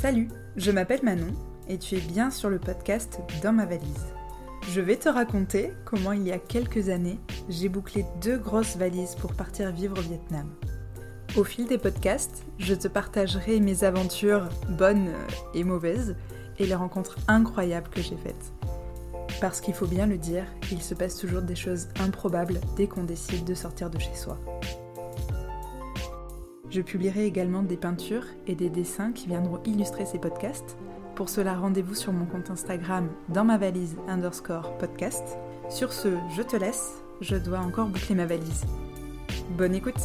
Salut, je m'appelle Manon et tu es bien sur le podcast Dans ma valise. Je vais te raconter comment il y a quelques années, j'ai bouclé deux grosses valises pour partir vivre au Vietnam. Au fil des podcasts, je te partagerai mes aventures bonnes et mauvaises et les rencontres incroyables que j'ai faites. Parce qu'il faut bien le dire, il se passe toujours des choses improbables dès qu'on décide de sortir de chez soi. Je publierai également des peintures et des dessins qui viendront illustrer ces podcasts. Pour cela, rendez-vous sur mon compte Instagram dans ma valise underscore podcast. Sur ce, je te laisse, je dois encore boucler ma valise. Bonne écoute